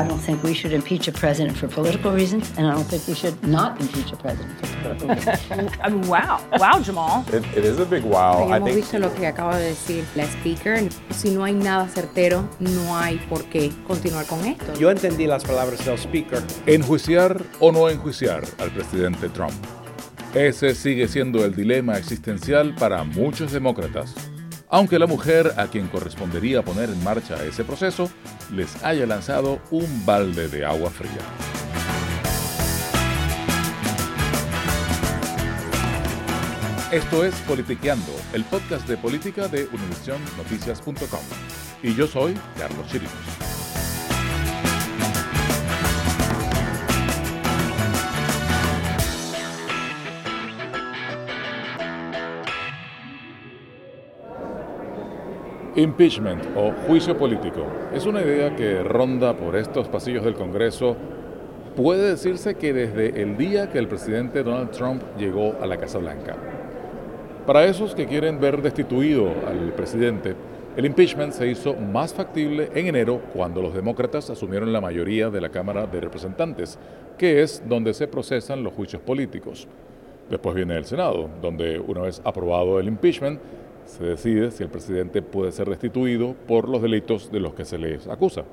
I don't think we should impeach a president for political reasons, and I don't think we should not impeach a president for political reasons. I mean, wow. Wow, Jamal. It, it is a big wow. I Hemos think visto lo que acaba de decir la speaker. Si no hay nada certero, no hay por qué continuar con esto. Yo entendí las palabras del speaker. ¿Enjuiciar o no enjuiciar al presidente Trump? Ese sigue siendo el dilema existencial para muchos demócratas. Aunque la mujer a quien correspondería poner en marcha ese proceso les haya lanzado un balde de agua fría. Esto es Politiqueando, el podcast de política de UnivisionNoticias.com. Y yo soy Carlos Chirinos. Impeachment o juicio político es una idea que ronda por estos pasillos del Congreso. Puede decirse que desde el día que el presidente Donald Trump llegó a la Casa Blanca. Para esos que quieren ver destituido al presidente, el impeachment se hizo más factible en enero cuando los demócratas asumieron la mayoría de la Cámara de Representantes, que es donde se procesan los juicios políticos. Después viene el Senado, donde una vez aprobado el impeachment, se decide si el presidente puede ser destituido por los delitos de los que se les acusa.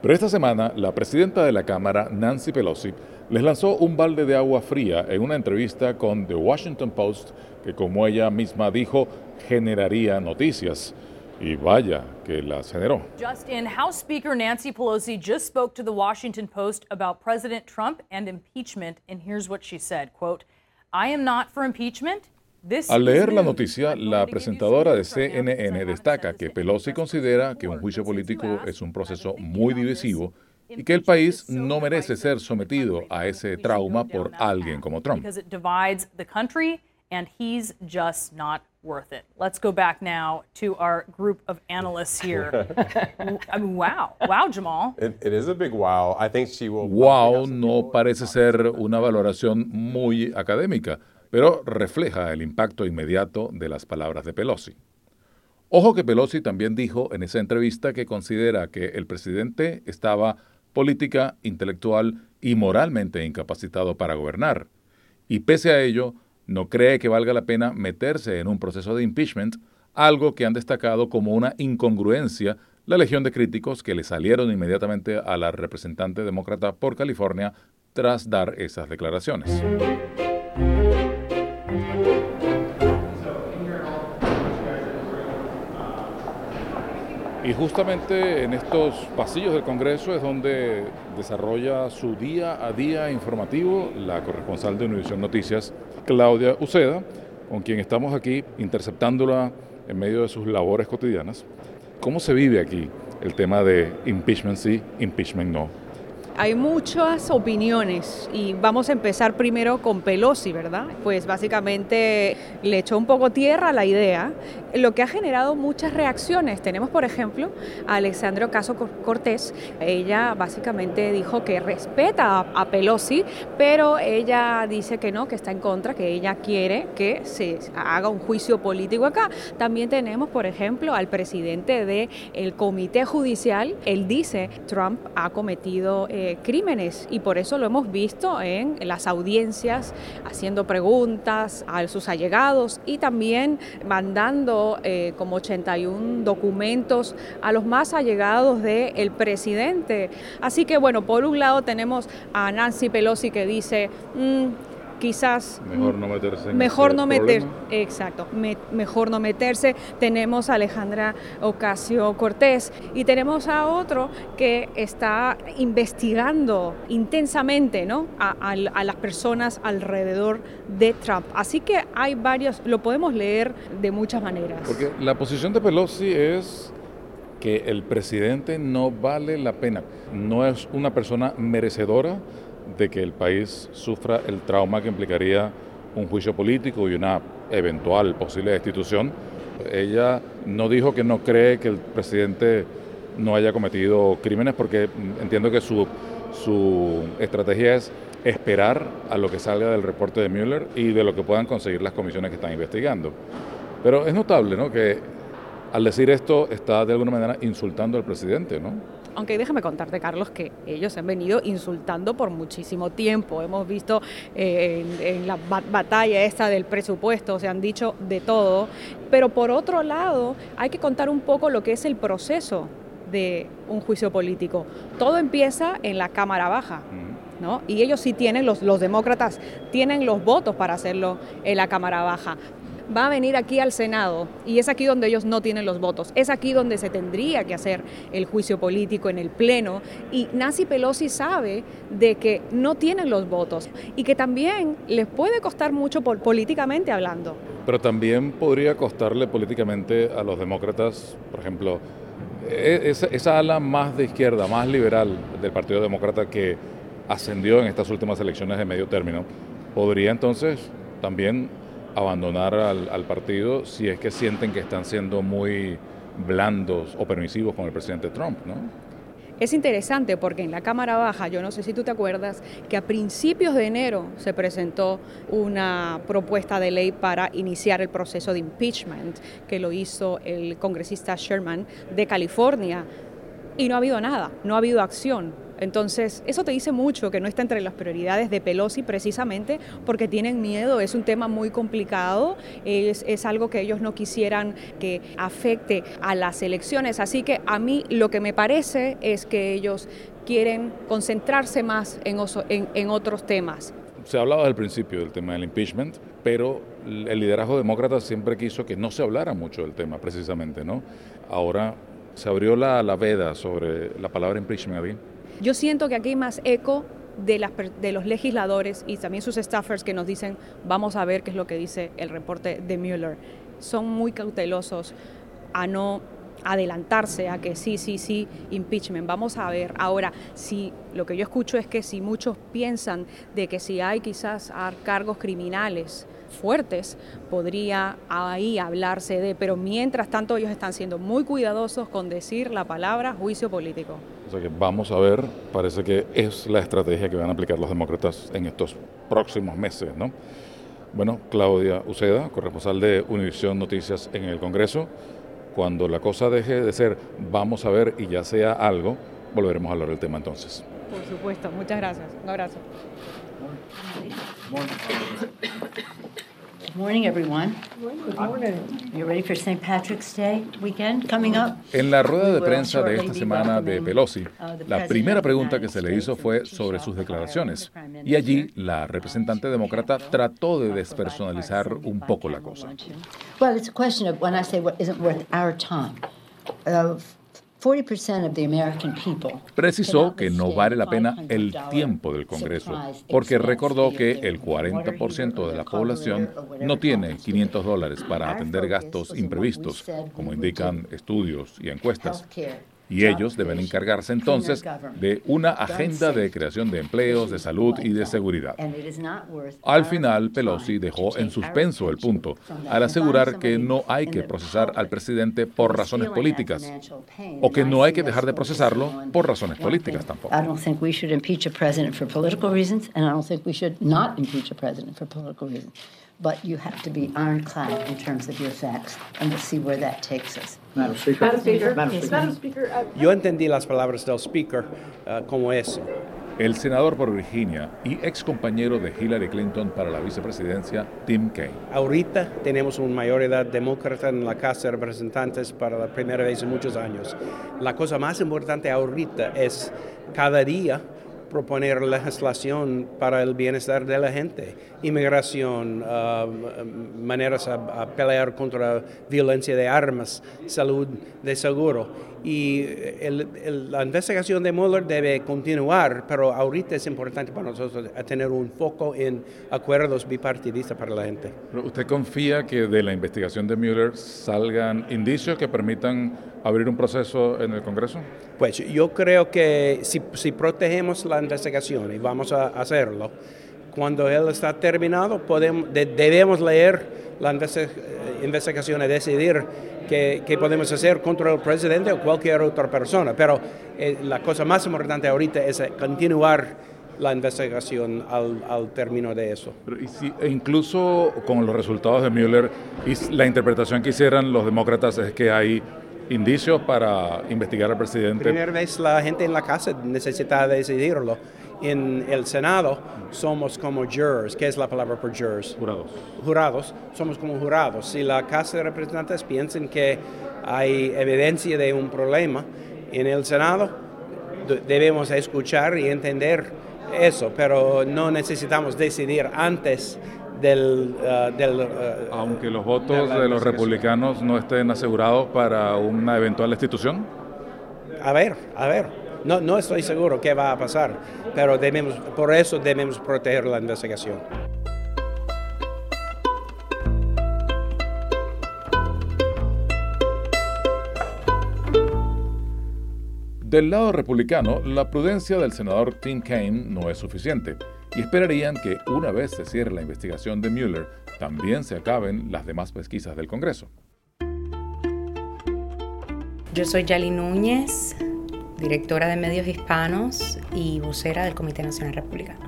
Pero esta semana, la presidenta de la Cámara, Nancy Pelosi, les lanzó un balde de agua fría en una entrevista con The Washington Post que, como ella misma dijo, generaría noticias. Y vaya que las generó. Just in, House Speaker Nancy Pelosi just spoke to the Washington Post about President Trump and impeachment, and here's what she said, quote, I am not for impeachment. Al leer la noticia, la presentadora de CNN destaca que Pelosi considera que un juicio político es un proceso muy divisivo y que el país no merece ser sometido a ese trauma por alguien como Trump. Because it divides the country, and he's just not worth it. Let's go back now to our group of analysts here. I mean, wow. Wow, Jamal. it, it is a big wow. I think she will. Wow no parece ser una valoración muy académica, pero refleja el impacto inmediato de las palabras de Pelosi. Ojo que Pelosi también dijo en esa entrevista que considera que el presidente estaba política, intelectual y moralmente incapacitado para gobernar. Y pese a ello, no cree que valga la pena meterse en un proceso de impeachment, algo que han destacado como una incongruencia la legión de críticos que le salieron inmediatamente a la representante demócrata por California tras dar esas declaraciones. Y justamente en estos pasillos del Congreso es donde desarrolla su día a día informativo la corresponsal de Univisión Noticias, Claudia Uceda, con quien estamos aquí interceptándola en medio de sus labores cotidianas. ¿Cómo se vive aquí el tema de impeachment sí, impeachment no? Hay muchas opiniones y vamos a empezar primero con Pelosi, ¿verdad? Pues básicamente le echó un poco tierra la idea, lo que ha generado muchas reacciones. Tenemos, por ejemplo, a Alexandra Caso Cortés. Ella básicamente dijo que respeta a, Pelosi, pero ella dice que no, que está en contra, que ella quiere que se haga un juicio político acá. También tenemos, por ejemplo, al presidente del Comité Judicial. Él dice Trump ha cometido eh, crímenes y por eso lo hemos visto en las audiencias haciendo preguntas a sus allegados y también mandando eh, como 81 documentos a los más allegados del presidente. Así que bueno, por un lado tenemos a Nancy Pelosi que dice, mm, quizás mejor no meterse mejor no meter exacto mejor no meterse. Tenemos a Alejandra Ocasio Cortés y tenemos a otro que está investigando intensamente ¿no? a, a, las personas alrededor de Trump. Así que hay varios lo podemos leer de muchas maneras. Porque la posición de Pelosi es que el presidente no vale la pena. No es una persona merecedora de que el país sufra el trauma que implicaría un juicio político y una eventual posible destitución. Ella no dijo que no cree que el presidente no haya cometido crímenes porque entiendo que su, su estrategia es esperar a lo que salga del reporte de Mueller y de lo que puedan conseguir las comisiones que están investigando. Pero es notable ¿no? que al decir esto está de alguna manera insultando al presidente, ¿no? Aunque déjame contarte, Carlos, que ellos han venido insultando por muchísimo tiempo. Hemos visto eh, en, la batalla esta del presupuesto, se han dicho de todo. Pero por otro lado, hay que contar un poco lo que es el proceso de un juicio político. Todo empieza en la Cámara Baja. ¿No? Y ellos sí tienen, los, los demócratas tienen los votos para hacerlo en la Cámara Baja va a venir aquí al Senado y es aquí donde ellos no tienen los votos. Es aquí donde se tendría que hacer el juicio político en el Pleno y Nancy Pelosi sabe de que no tienen los votos y que también les puede costar mucho políticamente hablando. Pero también podría costarle políticamente a los demócratas, por ejemplo, e-, esa, esa ala más de izquierda, más liberal del Partido Demócrata que ascendió en estas últimas elecciones de medio término, podría entonces también abandonar al, partido si es que sienten que están siendo muy blandos o permisivos con el presidente Trump, ¿no? Es interesante porque en la Cámara Baja, yo no sé si tú te acuerdas, que a principios de enero se presentó una propuesta de ley para iniciar el proceso de impeachment, que lo hizo el congresista Sherman de California, y no ha habido nada, no ha habido acción. Entonces, eso te dice mucho que no está entre las prioridades de Pelosi precisamente porque tienen miedo, es un tema muy complicado, es, algo que ellos no quisieran que afecte a las elecciones. Así que a mí lo que me parece es que ellos quieren concentrarse más en, en, en otros temas. Se hablaba del principio del tema del impeachment, pero el liderazgo demócrata siempre quiso que no se hablara mucho del tema, precisamente, ¿no? Ahora se abrió la, la veda sobre la palabra impeachment. Yo siento que aquí hay más eco de, las, de los legisladores y también sus staffers que nos dicen, vamos a ver qué es lo que dice el reporte de Mueller. Son muy cautelosos a no adelantarse a que sí, sí, sí, impeachment. Vamos a ver ahora si lo que yo escucho es que si muchos piensan de que si hay quizás cargos criminales fuertes, podría ahí hablarse de, pero mientras tanto ellos están siendo muy cuidadosos con decir la palabra juicio político. O sea que vamos a ver, parece que es la estrategia que van a aplicar los demócratas en estos próximos meses, ¿no? Bueno, Claudia Uceda, corresponsal de Univisión Noticias en el Congreso, cuando la cosa deje de ser vamos a ver y ya sea algo, volveremos a hablar del tema entonces. Por supuesto, muchas gracias. Un abrazo. Morning, everyone. Good morning. You ready for St. Patrick's Day weekend coming up? En la rueda de prensa de esta semana de Pelosi, la primera pregunta que se le hizo fue sobre sus declaraciones. Y allí la representante demócrata trató de despersonalizar un poco la cosa. Well, it's a question of when I say what isn't worth our time. Uh, Precisó que no vale la pena el tiempo del Congreso, porque recordó que el 40% de la población no tiene 500 dólares para atender gastos imprevistos, como indican estudios y encuestas. Y ellos deben encargarse entonces de una agenda de creación de empleos, de salud y de seguridad. Al final, Pelosi dejó en suspenso el punto al asegurar que no hay que procesar al presidente por razones políticas o que no hay que dejar de procesarlo por razones políticas tampoco. But you have to be ironclad in terms of your facts, and we'll see where that takes us. Madam Speaker. Madam Speaker. Yo entendí las palabras del Speaker uh, como eso. El senador por Virginia y ex compañero de Hillary Clinton para la vicepresidencia, Tim Kaine. Ahorita tenemos una mayoría demócrata en la Casa de Representantes para la primera vez en muchos años. La cosa más importante ahorita es cada día proponer legislación para el bienestar de la gente, inmigración, uh, maneras a, pelear contra violencia de armas, salud de seguro. Y la investigación de Mueller debe continuar, pero ahorita es importante para nosotros tener un foco en acuerdos bipartidistas para la gente. ¿Usted confía que de la investigación de Mueller salgan indicios que permitan abrir un proceso en el Congreso? Pues yo creo que si, si protegemos la investigación y vamos a hacerlo, cuando él está terminado podemos, debemos leer la eh, investigación y decidir qué, qué, podemos hacer contra el presidente o cualquier otra persona. Pero eh, la cosa más importante ahorita es continuar la investigación al, al término de eso. Pero, y si, e incluso con los resultados de Mueller y la interpretación que hicieran los demócratas es que hay indicios para investigar al presidente. Primera vez la gente en la casa necesita decidirlo. En el Senado somos como jurors. ¿Qué es la palabra por jurors? Jurados. Jurados. Somos como jurados. Si la Casa de Representantes piensan que hay evidencia de un problema en el Senado, debemos escuchar y entender eso, pero no necesitamos decidir antes del... Uh, del uh, Aunque los votos de, de los republicanos no estén asegurados para una eventual destitución. A ver, a ver. No, no estoy seguro qué va a pasar, pero debemos, por eso debemos proteger la investigación. Del lado republicano, la prudencia del senador Tim Kaine no es suficiente y esperarían que una vez se cierre la investigación de Mueller, también se acaben las demás pesquisas del Congreso. Yo soy Yali Núñez, directora de medios hispanos y vocera del Comité Nacional Republicano.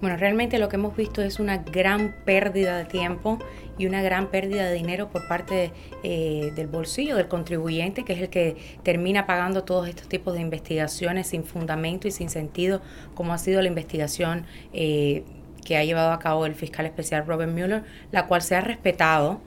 Bueno, realmente lo que hemos visto es una gran pérdida de tiempo y una gran pérdida de dinero por parte eh, del bolsillo del contribuyente, que es el que termina pagando todos estos tipos de investigaciones sin fundamento y sin sentido, como ha sido la investigación eh, que ha llevado a cabo el fiscal especial Robert Mueller, la cual se ha respetado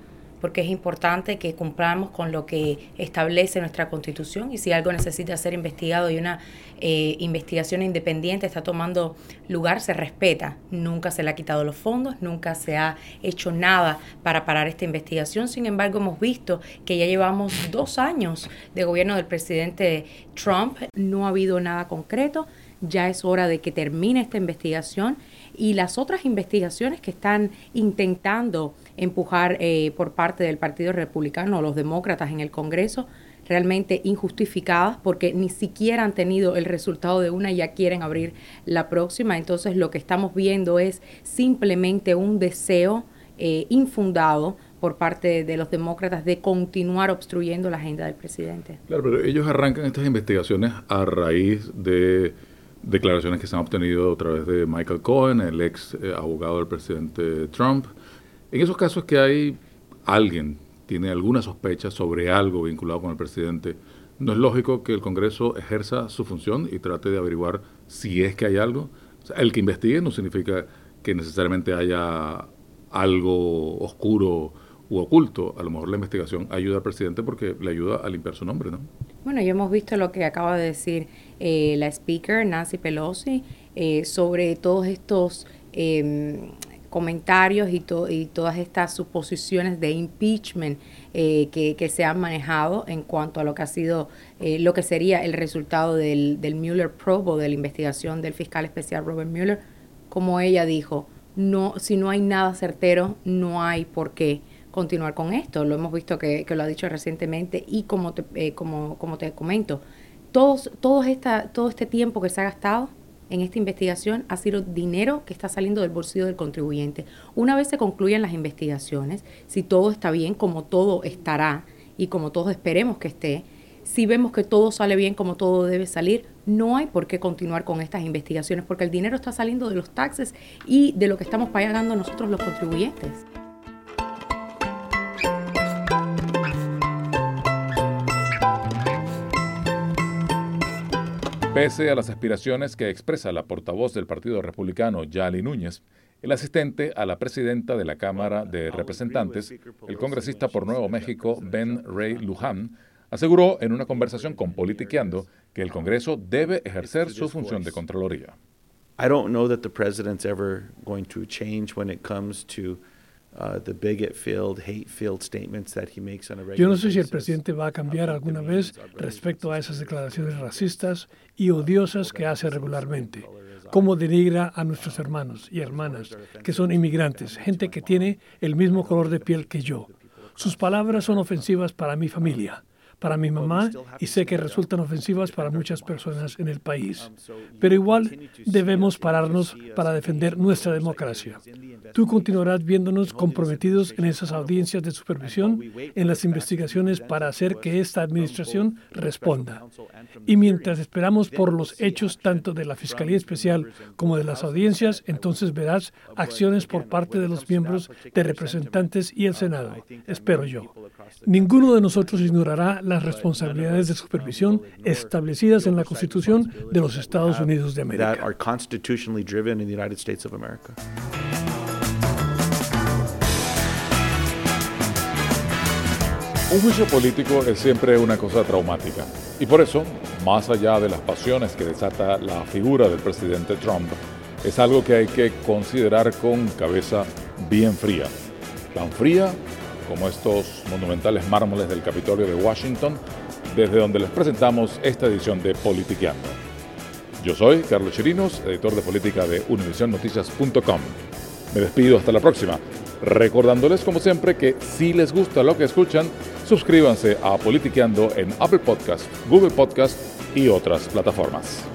porque es importante que cumplamos con lo que establece nuestra constitución y si algo necesita ser investigado y una eh, investigación independiente está tomando lugar, se respeta. Nunca se le ha quitado los fondos, nunca se ha hecho nada para parar esta investigación. Sin embargo, hemos visto que ya llevamos dos años de gobierno del presidente Trump, no ha habido nada concreto. Ya es hora de que termine esta investigación y las otras investigaciones que están intentando empujar eh, por parte del Partido Republicano o los demócratas en el Congreso realmente injustificadas porque ni siquiera han tenido el resultado de una y ya quieren abrir la próxima. Entonces lo que estamos viendo es simplemente un deseo eh, infundado por parte de los demócratas de continuar obstruyendo la agenda del presidente. Claro, pero ellos arrancan estas investigaciones a raíz de declaraciones que se han obtenido a través de Michael Cohen, el ex eh, abogado del presidente Trump, en esos casos que hay alguien tiene alguna sospecha sobre algo vinculado con el presidente, ¿no es lógico que el Congreso ejerza su función y trate de averiguar si es que hay algo? el que investigue no significa que necesariamente haya algo oscuro u oculto. A lo mejor la investigación ayuda al presidente porque le ayuda a limpiar su nombre, ¿no? Bueno, ya hemos visto lo que acaba de decir eh, la speaker Nancy Pelosi eh, sobre todos estos em, comentarios y, y, todas estas suposiciones de impeachment eh, que, se han manejado en cuanto a lo que ha sido, lo que sería el resultado del, del Mueller probe o de la investigación del fiscal especial Robert Mueller. Como ella dijo, no, si no hay nada certero, no hay por qué continuar con esto. Lo hemos visto que, lo ha dicho recientemente y como te, eh, como, como te comento, todos, todos esta, todo este tiempo que se ha gastado en esta investigación ha sido dinero que está saliendo del bolsillo del contribuyente. Una vez se concluyan las investigaciones, si todo está bien, como todo estará y como todos esperemos que esté, si vemos que todo sale bien como todo debe salir, no hay por qué continuar con estas investigaciones porque el dinero está saliendo de los taxes y de lo que estamos pagando nosotros los contribuyentes. Pese a las aspiraciones que expresa la portavoz del Partido Republicano, Yali Núñez, el asistente a la presidenta de la Cámara de Representantes, el congresista por Nuevo México, Ben Ray Luján, aseguró en una conversación con Politiqueando que el Congreso debe ejercer su función de Contraloría. I don't know that the president's ever going to change when it comes to yo no sé si el presidente va a cambiar alguna vez respecto a esas declaraciones racistas y odiosas que hace regularmente, cómo denigra a nuestros hermanos y hermanas que son inmigrantes, gente que tiene el mismo color de piel que yo. Sus palabras son ofensivas para mi familia para mi mamá y sé que resultan ofensivas para muchas personas en el país. Pero igual debemos pararnos para defender nuestra democracia. Tú continuarás viéndonos comprometidos en esas audiencias de supervisión, en las investigaciones para hacer que esta administración responda. Y mientras esperamos por los hechos tanto de la Fiscalía Especial como de las audiencias, entonces verás acciones por parte de los miembros de representantes y el Senado. Espero yo. Ninguno de nosotros ignorará las responsabilidades de supervisión establecidas en la Constitución de los Estados Unidos de América. Un juicio político es siempre una cosa traumática y por eso, más allá de las pasiones que desata la figura del presidente Trump, es algo que hay que considerar con cabeza bien fría. Tan fría como estos monumentales mármoles del Capitolio de Washington, desde donde les presentamos esta edición de Politiqueando. Yo soy Carlos Chirinos, editor de política de univisionnoticias.com. Me despido hasta la próxima, recordándoles como siempre que si les gusta lo que escuchan, suscríbanse a Politiqueando en Apple Podcast, Google Podcast y otras plataformas.